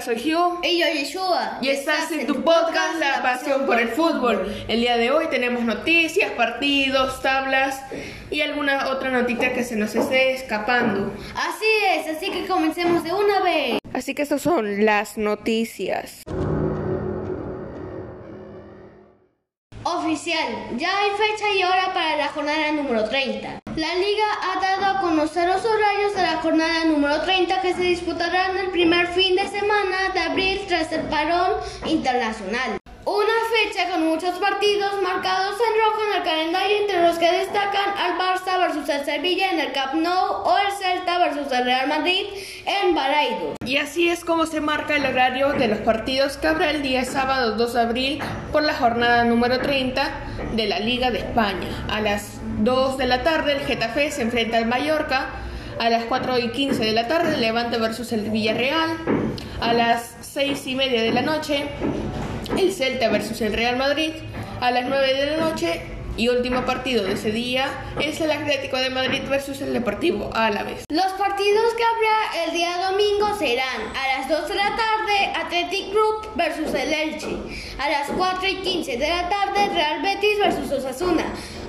soy Hugh. Y yo, Yeshua. Y estás en tu podcast La Pasión por el Fútbol. El día de hoy tenemos noticias, partidos, tablas y alguna otra noticia que se nos esté escapando. Así es, así que comencemos de una vez. Así que estas son las noticias. Oficial, ya hay fecha y hora para la jornada número 30. La liga ha dado a conocer los horarios de la jornada número 30 que se disputarán el primer fin de semana de abril tras el parón internacional. Una fecha con muchos partidos marcados en rojo en el calendario entre los que destacan al Barça versus el Sevilla en el Camp Nou o el Celta versus el Real Madrid en Baraido. Y así es como se marca el horario de los partidos que habrá el día sábado 2 de abril por la jornada número 30 de la Liga de España. A las 2 de la tarde el Getafe se enfrenta al Mallorca. A las 4 y 15 de la tarde Levante versus el Villarreal. A las 6 y media de la noche el Celta versus el Real Madrid. A las 9 de la noche y último partido de ese día es el Atlético de Madrid versus el Deportivo Álaves. Los partidos que habrá el día domingo serán a las 2 de la tarde Athletic Group versus el Elche, a las 4 y 15 de la tarde Real Betis versus Osasuna,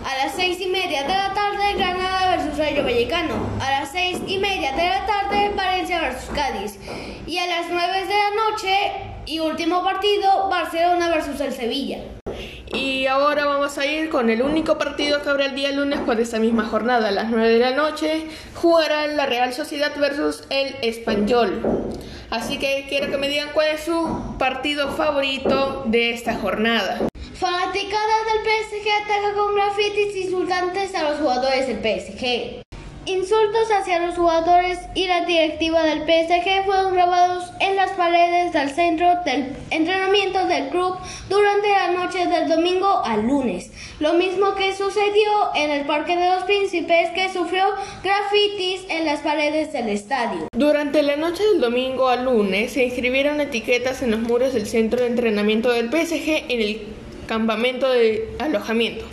a las 6 y media de la tarde Granada versus Rayo Vallecano, a las 6 y media de la tarde Valencia versus Cádiz y a las 9 de la noche y último partido Barcelona versus el Sevilla. Y ahora vamos a ir con el único partido que habrá el día lunes por esta misma jornada. A las 9 de la noche jugará la Real Sociedad versus el Español. Así que quiero que me digan cuál es su partido favorito de esta jornada. Fanaticada del PSG ataca con grafitis insultantes a los jugadores del PSG. Insultos hacia los jugadores y la directiva del PSG fueron grabados en las paredes del centro del entrenamiento del club durante la noche del domingo al lunes. Lo mismo que sucedió en el Parque de los Príncipes que sufrió grafitis en las paredes del estadio. Durante la noche del domingo al lunes se inscribieron etiquetas en los muros del centro de entrenamiento del PSG en el campamento de alojamiento.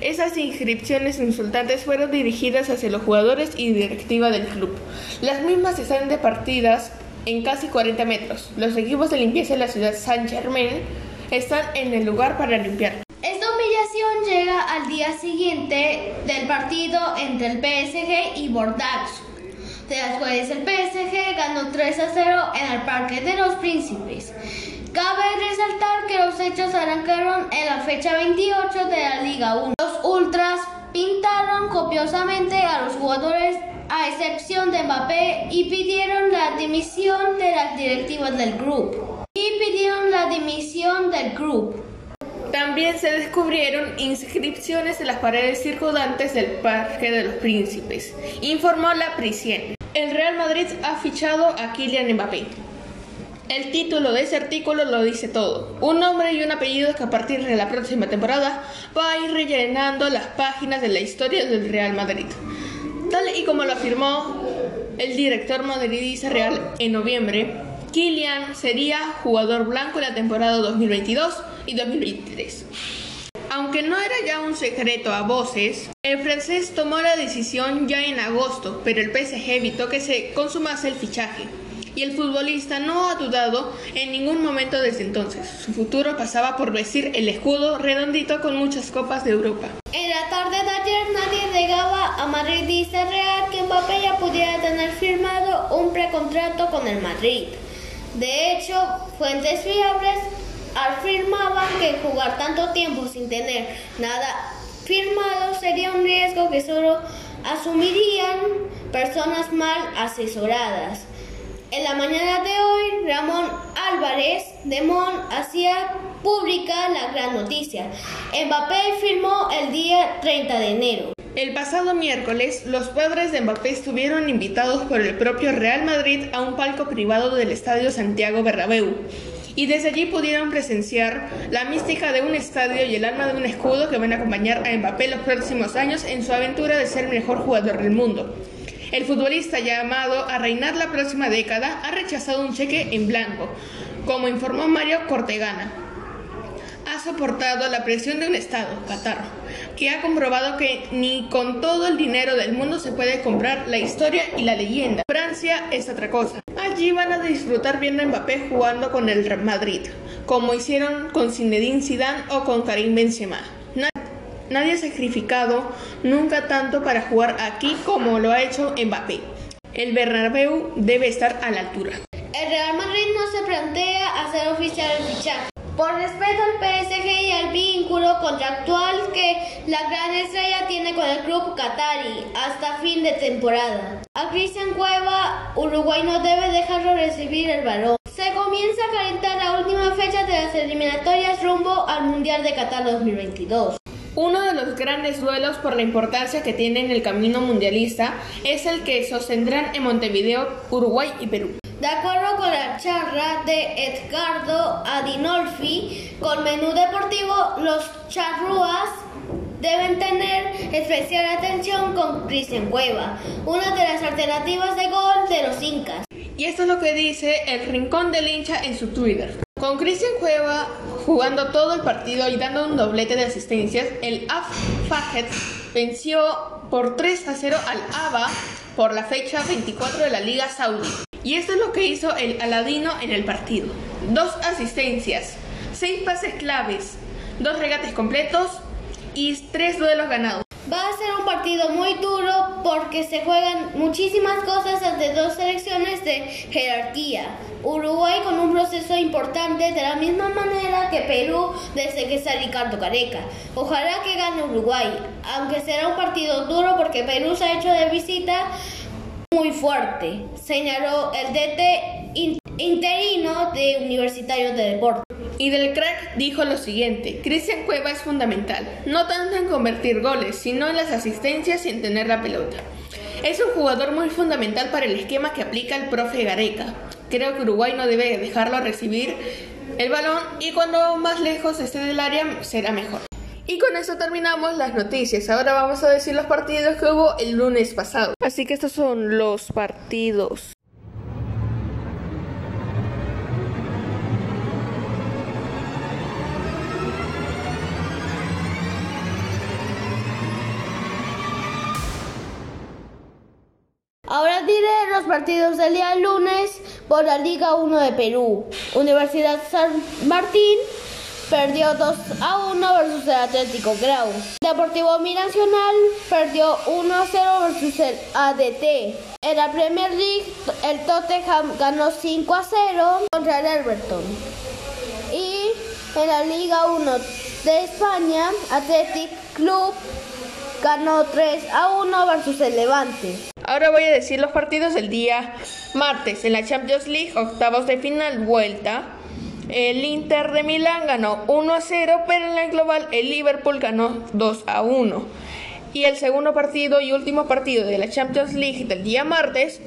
Esas inscripciones insultantes fueron dirigidas hacia los jugadores y directiva del club. Las mismas están departidas en casi 40 metros. Los equipos de limpieza de la ciudad Saint Germain están en el lugar para limpiar. Esta humillación llega al día siguiente del partido entre el PSG y Bordeaux. Después el PSG ganó 3 a 0 en el Parque de los Príncipes. Cabe resaltar que los hechos arrancaron en la fecha 28 de la Liga 1. Los Ultras pintaron copiosamente a los jugadores a excepción de Mbappé y pidieron la dimisión de las directivas del grupo. Y pidieron la dimisión del grupo. También se descubrieron inscripciones en las paredes circundantes del Parque de los Príncipes, informó la prisión. El Real Madrid ha fichado a Kylian Mbappé. El título de ese artículo lo dice todo. Un nombre y un apellido que a partir de la próxima temporada va a ir rellenando las páginas de la historia del Real Madrid. Tal y como lo afirmó el director madridista real en noviembre, Kylian sería jugador blanco en la temporada 2022 y 2023. Aunque no era ya un secreto a voces, el francés tomó la decisión ya en agosto, pero el PSG evitó que se consumase el fichaje y el futbolista no ha dudado en ningún momento desde entonces. Su futuro pasaba por vestir el escudo redondito con muchas copas de Europa. En la tarde de ayer nadie negaba a madridista real que Mbappé ya pudiera tener firmado un precontrato con el Madrid. De hecho, fuentes fiables afirmaban que jugar tanto tiempo sin tener nada firmado sería un riesgo que solo asumirían personas mal asesoradas. En la mañana de hoy, Ramón Álvarez de Mon hacía pública la gran noticia. Mbappé firmó el día 30 de enero. El pasado miércoles, los padres de Mbappé estuvieron invitados por el propio Real Madrid a un palco privado del Estadio Santiago Bernabéu. Y desde allí pudieron presenciar la mística de un estadio y el alma de un escudo que van a acompañar a Mbappé los próximos años en su aventura de ser el mejor jugador del mundo. El futbolista llamado a reinar la próxima década ha rechazado un cheque en blanco, como informó Mario Cortegana. ha soportado la presión de un Estado, Qatar, que ha comprobado que ni con todo el dinero del mundo se puede comprar la historia y la leyenda. Francia es otra cosa. Allí van a disfrutar viendo a Mbappé jugando con el Madrid, como hicieron con Zinedine Zidane o con Karim Benzema. Nadie ha sacrificado nunca tanto para jugar aquí como lo ha hecho Mbappé. El Bernabéu debe estar a la altura. El Real Madrid no se plantea hacer oficial el fichaje. Por respeto al PSG y al vínculo contractual que la gran estrella tiene con el club Qatari hasta fin de temporada. A Cristian Cueva, Uruguay no debe dejarlo recibir el balón. Se comienza a calentar la última fecha de las eliminatorias rumbo al Mundial de Qatar 2022. Uno de los grandes duelos por la importancia que tiene en el camino mundialista es el que sostendrán en Montevideo, Uruguay y Perú. De acuerdo con la charla de Edgardo Adinolfi con Menú Deportivo, los charrúas deben tener especial atención con Cristian Cueva, una de las alternativas de gol de los incas. Y esto es lo que dice el Rincón del Hincha en su Twitter. Con Cristian Cueva jugando todo el partido y dando un doblete de asistencias, el Af Fahed venció por 3 a 0 al ABA por la fecha 24 de la Liga Saudí. Y esto es lo que hizo el Aladino en el partido. Dos asistencias, seis pases claves, dos regates completos y tres duelos ganados. Va a ser un partido muy duro porque se juegan muchísimas cosas ante dos selecciones de jerarquía. Uruguay con un proceso importante de la misma manera que Perú desde que está Ricardo Careca. Ojalá que gane Uruguay, aunque será un partido duro porque Perú se ha hecho de visita muy fuerte, señaló el DT interino de Universitario de Deportes. Y del crack dijo lo siguiente, Cristian Cueva es fundamental, no tanto en convertir goles, sino en las asistencias y en tener la pelota. Es un jugador muy fundamental para el esquema que aplica el profe Gareca. Creo que Uruguay no debe dejarlo recibir el balón y cuando más lejos esté del área será mejor. Y con eso terminamos las noticias. Ahora vamos a decir los partidos que hubo el lunes pasado. Así que estos son los partidos. Ahora diré los partidos del día lunes por la Liga 1 de Perú. Universidad San Martín perdió 2 a 1 versus el Atlético Grau. Deportivo Binacional perdió 1 a 0 versus el ADT. En la Premier League, el Tottenham ganó 5 a 0 contra el Everton. Y en la Liga 1 de España, Athletic Club ganó 3 a 1 versus el Levante. Ahora voy a decir los partidos del día martes. En la Champions League, octavos de final, vuelta. El Inter de Milán ganó 1 a 0, pero en la global el Liverpool ganó 2 a 1. Y el segundo partido y último partido de la Champions League del día martes,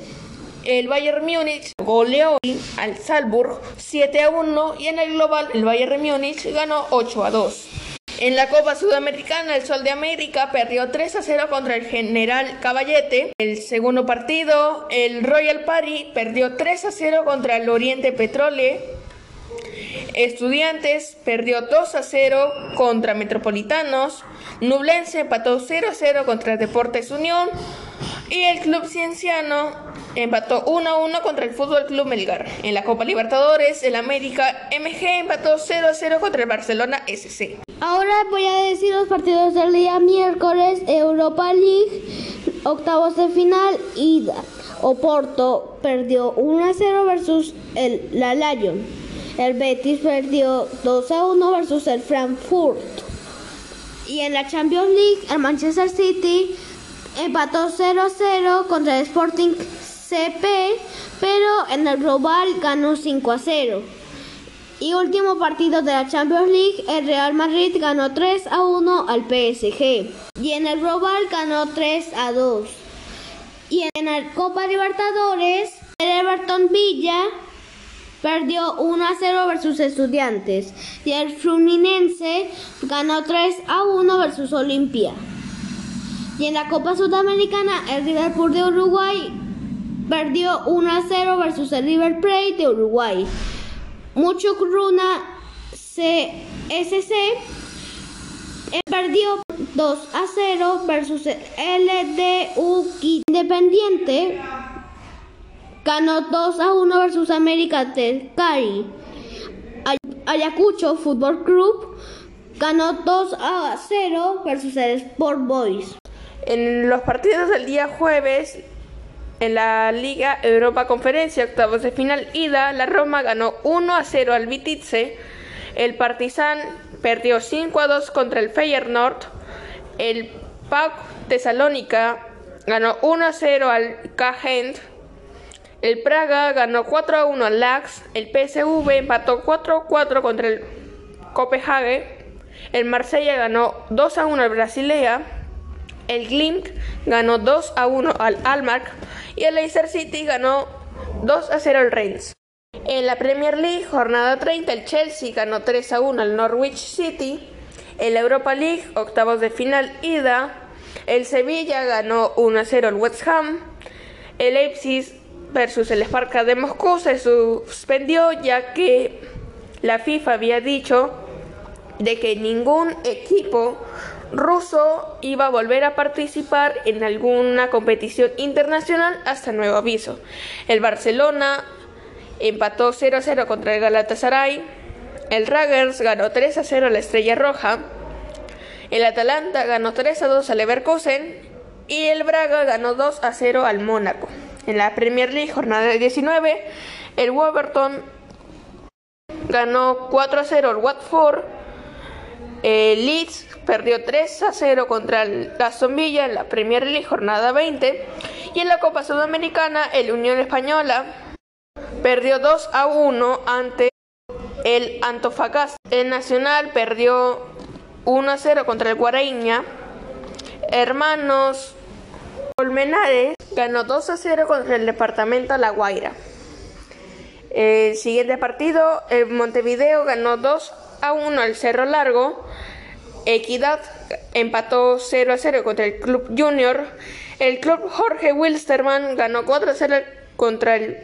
el Bayern Múnich goleó al Salzburg 7 a 1 y en el global el Bayern Múnich ganó 8 a 2. En la Copa Sudamericana, el Sol de América perdió 3 a 0 contra el General Caballete. El segundo partido, el Royal Party perdió 3 a 0 contra el Oriente Petrole. Estudiantes perdió 2 a 0 contra Metropolitanos. Nublense empató 0 a 0 contra Deportes Unión. Y el Club Cienciano empató 1 a 1 contra el Fútbol Club Melgar. En la Copa Libertadores, el América MG empató 0 a 0 contra el Barcelona SC. Ahora voy a decir los partidos del día miércoles, Europa League, octavos de final, ida. Oporto perdió 1 a 0 versus el, la Lyon. El Betis perdió 2 a 1 versus el Frankfurt. Y en la Champions League, el Manchester City empató 0 a 0 contra el Sporting CP, pero en el global ganó 5 a 0. Y último partido de la Champions League, el Real Madrid ganó 3 a 1 al PSG. Y en el global ganó 3 a 2. Y en la Copa Libertadores, el Everton Villa perdió 1 a 0 versus Estudiantes. Y el Fluminense ganó 3 a 1 versus Olimpia. Y en la Copa Sudamericana, el Liverpool de Uruguay perdió 1 a 0 versus el River Plate de Uruguay. Mucho Cruna se SC perdió 2 a 0 versus el LDU Independiente. Ganó 2 a 1 versus América del Cari. Ayacucho Fútbol Club ganó 2 a 0 versus el Sport Boys. En los partidos del día jueves, en la Liga Europa Conferencia, octavos de final ida, la Roma ganó 1 a 0 al Vititze, el Partizan perdió 5 a 2 contra el Feyenoord, el PAOK Tesalónica ganó 1 a 0 al K-Gent, el Praga ganó 4 a 1 al Lax, el PSV empató 4 a 4 contra el Copenhague, el Marsella ganó 2 a 1 al Brasilea, el Glimt ganó 2 a 1 al Almark y el Leicester City ganó 2 a 0 al Rennes. En la Premier League, jornada 30, el Chelsea ganó 3 a 1 al Norwich City. En la Europa League, octavos de final ida, el Sevilla ganó 1 a 0 al West Ham. El Leipzig versus el Sparta de Moscú se suspendió ya que la FIFA había dicho de que ningún equipo ruso iba a volver a participar en alguna competición internacional hasta nuevo aviso. El Barcelona empató 0 a 0 contra el Galatasaray. El Ragers ganó 3 a 0 a la Estrella Roja. El Atalanta ganó 3 a 2 al Leverkusen. Y el Braga ganó 2 a 0 al Mónaco. En la Premier League, jornada 19, el Wolverton ganó 4 a 0 al Watford. El Leeds perdió 3 a 0 contra la Zombilla en la Premier League jornada 20 y en la Copa Sudamericana el Unión Española perdió 2 a 1 ante el Antofagasta. El Nacional perdió 1 a 0 contra el Guaraíña. Hermanos Colmenares ganó 2 a 0 contra el Departamento La Guaira. El siguiente partido, el Montevideo ganó 2 a 1 al Cerro Largo. Equidad empató 0 a 0 contra el Club Junior. El Club Jorge Wilstermann ganó 4 a 0 contra el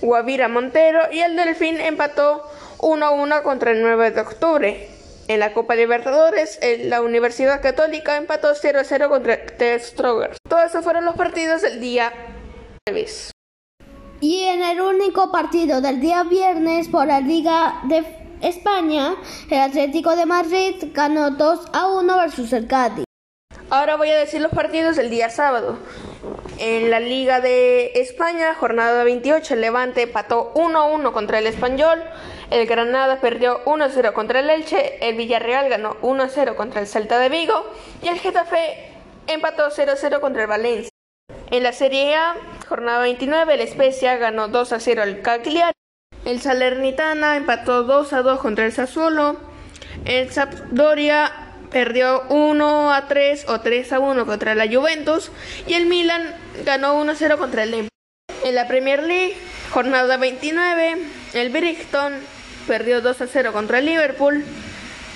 Guavira Montero. Y el Delfín empató 1 a 1 contra el 9 de octubre. En la Copa Libertadores, la Universidad Católica empató 0 a 0 contra el Strogers. Todos esos fueron los partidos del día jueves. Y en el único partido del día viernes por la Liga de España, el Atlético de Madrid ganó 2 a 1 versus el Cádiz. Ahora voy a decir los partidos del día sábado. En la Liga de España, jornada 28, el Levante empató 1 a 1 contra el Español. El Granada perdió 1 a 0 contra el Elche. El Villarreal ganó 1 a 0 contra el Celta de Vigo. Y el Getafe empató 0 a 0 contra el Valencia. En la Serie A, jornada 29, el Especia ganó 2 a 0 al Cagliari. El Salernitana empató 2 a 2 contra el Sassuolo. El Sampdoria perdió 1 a 3 o 3 a 1 contra la Juventus. Y el Milan ganó 1 a 0 contra el Empoli. En la Premier League, jornada 29, el Brighton perdió 2 a 0 contra el Liverpool.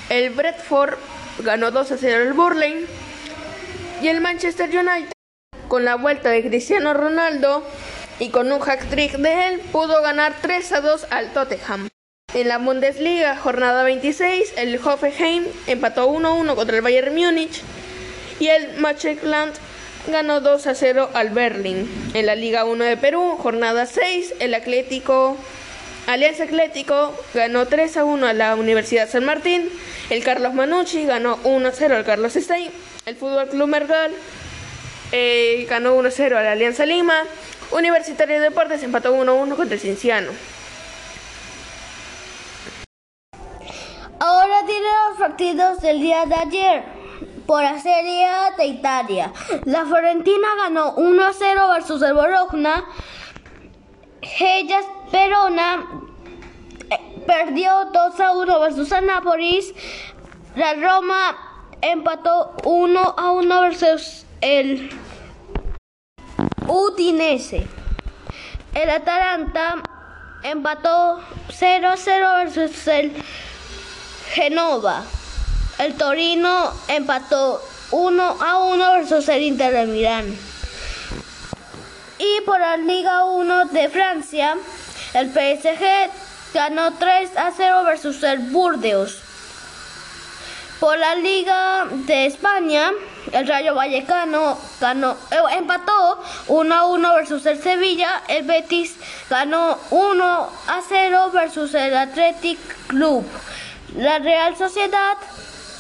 El Bradford ganó 2 a 0 el Burley. Y el Manchester United, con la vuelta de Cristiano Ronaldo, y con un hack trick de él pudo ganar 3 a 2 al Tottenham. En la Bundesliga, jornada 26, el Hoffenheim empató 1 a 1 contra el Bayern Múnich y el Machekland ganó 2 a 0 al Berlin. En la Liga 1 de Perú, jornada 6, el Atlético Alianza Atlético ganó 3 a 1 a la Universidad San Martín. El Carlos Manucci ganó 1 a 0 al Carlos Stein. El Fútbol Club Mergal eh, ganó 1 a 0 a la Alianza Lima. Universitario de Deportes empató 1 a 1 contra Cienciano. Ahora tiene los partidos del día de ayer por la Serie de Italia. La Fiorentina ganó 1 a 0 versus el Bologna. Hellas Verona eh, perdió 2 a 1 versus el Nápoles. La Roma empató 1 a 1 versus el Udinese. El Atalanta empató 0 a 0 versus el Genova. El Torino empató 1 a 1 versus el Inter de Milán. Y por la Liga 1 de Francia, el PSG ganó 3 a 0 versus el Burdeos. Por la Liga de España, el Rayo Vallecano eh, empató 1 a 1 versus el Sevilla. El Betis ganó 1 a 0 versus el Athletic Club. La Real Sociedad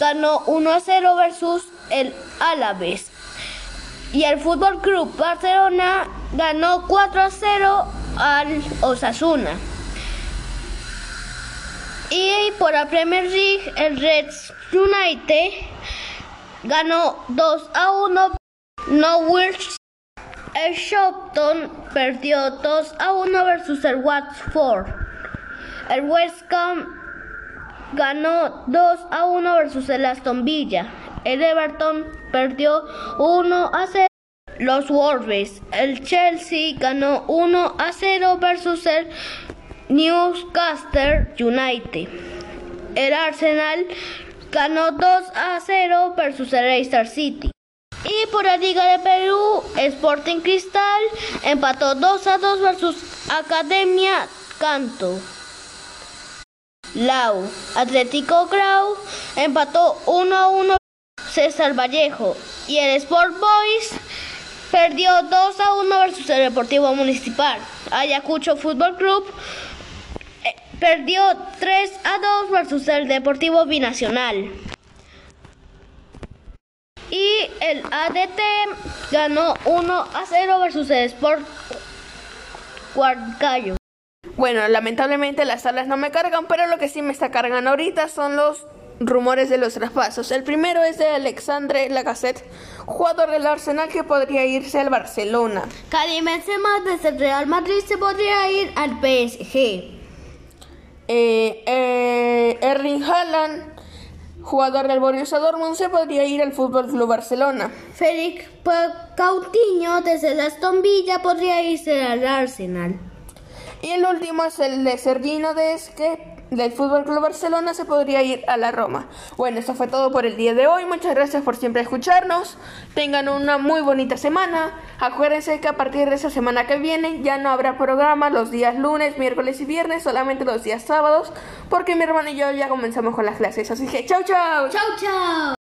ganó 1 a 0 versus el Alavés. Y el Fútbol Club Barcelona ganó 4 a 0 al Osasuna. Y por la Premier League, el Reds United ganó 2 a 1 Norwich. El Shopton perdió 2 a 1 versus el Watford. El West Ham ganó 2 a 1 versus el Aston Villa. El Everton perdió 1 a 0 los Wolves. El Chelsea ganó 1 a 0 versus el Newcastle United. El Arsenal ganó 2 a 0 versus el Leicester City. Y por la Liga de Perú, Sporting Cristal empató 2 a 2 versus Academia Canto. Lau, Atlético Grau empató 1 a 1 César Vallejo y el Sport Boys perdió 2 a 1 versus el Deportivo Municipal. Ayacucho Fútbol Club perdió 3 a 2 versus el Deportivo Binacional. Y el ADT ganó 1 a 0 versus el Sport Huarcayo. Bueno, lamentablemente las salas no me cargan, pero lo que sí me está cargando ahorita son los rumores de los traspasos. El primero es de Alexandre Lacazette, jugador del Arsenal que podría irse al Barcelona. Karim Benzema desde el Real Madrid se podría ir al PSG. Eh, eh, Erling Haaland, jugador del Borussia Dortmund, se podría ir al Fútbol Club Barcelona. Félix Coutinho desde el Aston Villa podría irse al Arsenal. Y el último es el de Sergino Desque del Fútbol Club Barcelona se podría ir a la Roma. Bueno, eso fue todo por el día de hoy. Muchas gracias por siempre escucharnos. Tengan una muy bonita semana. Acuérdense que a partir de esa semana que viene ya no habrá programa los días lunes, miércoles y viernes, solamente los días sábados, porque mi hermano y yo ya comenzamos con las clases. Así que chau chau. Chau chau.